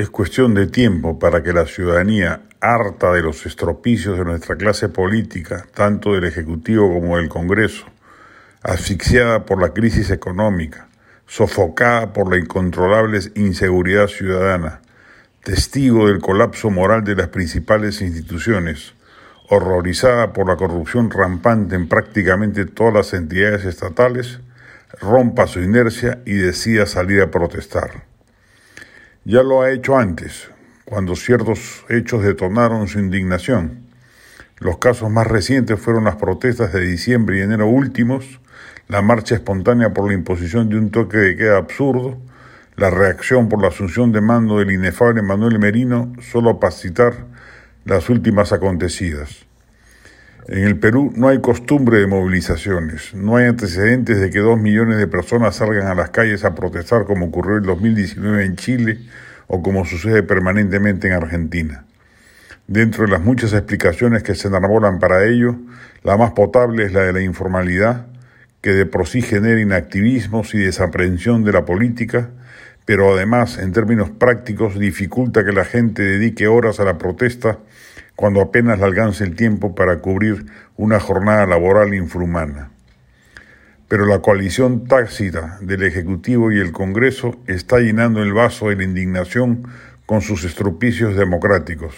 Es cuestión de tiempo para que la ciudadanía, harta de los estropicios de nuestra clase política, tanto del Ejecutivo como del Congreso, asfixiada por la crisis económica, sofocada por la incontrolable inseguridad ciudadana, testigo del colapso moral de las principales instituciones, horrorizada por la corrupción rampante en prácticamente todas las entidades estatales, rompa su inercia y decida salir a protestar. Ya lo ha hecho antes, cuando ciertos hechos detonaron su indignación. Los casos más recientes fueron las protestas de diciembre y enero últimos, la marcha espontánea por la imposición de un toque de queda absurdo, la reacción por la asunción de mando del inefable Manuel Merino, solo para citar las últimas acontecidas. En el Perú no hay costumbre de movilizaciones, no hay antecedentes de que dos millones de personas salgan a las calles a protestar como ocurrió en 2019 en Chile o como sucede permanentemente en Argentina. Dentro de las muchas explicaciones que se enarbolan para ello, la más potable es la de la informalidad, que de por sí genera inactivismos y desaprensión de la política, pero además, en términos prácticos, dificulta que la gente dedique horas a la protesta cuando apenas le alcance el tiempo para cubrir una jornada laboral infrahumana. Pero la coalición tácita del Ejecutivo y el Congreso está llenando el vaso de la indignación con sus estropicios democráticos.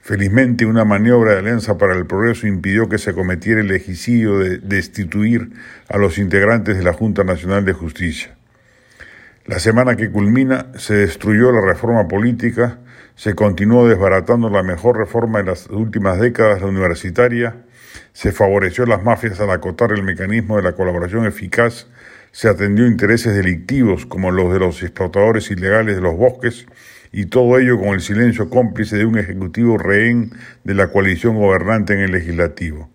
Felizmente una maniobra de Alianza para el Progreso impidió que se cometiera el egicidio de destituir a los integrantes de la Junta Nacional de Justicia. La semana que culmina se destruyó la reforma política se continuó desbaratando la mejor reforma de las últimas décadas, la universitaria, se favoreció a las mafias al acotar el mecanismo de la colaboración eficaz, se atendió intereses delictivos como los de los explotadores ilegales de los bosques, y todo ello con el silencio cómplice de un ejecutivo rehén de la coalición gobernante en el legislativo.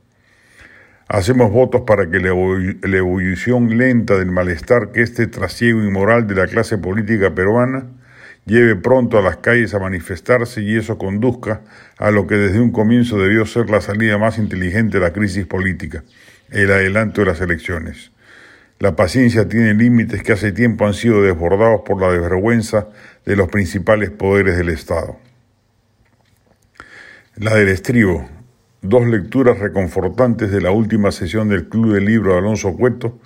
Hacemos votos para que la ebullición lenta del malestar que este trasiego inmoral de la clase política peruana lleve pronto a las calles a manifestarse y eso conduzca a lo que desde un comienzo debió ser la salida más inteligente de la crisis política, el adelanto de las elecciones. La paciencia tiene límites que hace tiempo han sido desbordados por la desvergüenza de los principales poderes del Estado. La del estribo, dos lecturas reconfortantes de la última sesión del Club del Libro de Alonso Cueto,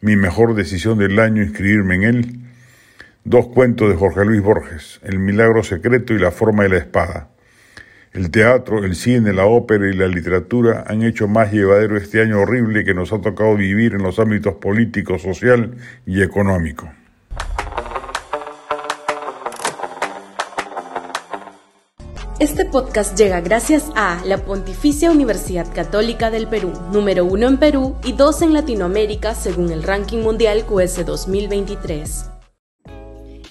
mi mejor decisión del año inscribirme en él, Dos cuentos de Jorge Luis Borges, El milagro secreto y La forma de la espada. El teatro, el cine, la ópera y la literatura han hecho más llevadero este año horrible que nos ha tocado vivir en los ámbitos político, social y económico. Este podcast llega gracias a la Pontificia Universidad Católica del Perú, número uno en Perú y dos en Latinoamérica según el ranking mundial QS 2023.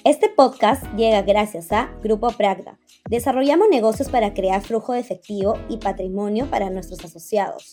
Este podcast llega gracias a Grupo Pragda. Desarrollamos negocios para crear flujo de efectivo y patrimonio para nuestros asociados.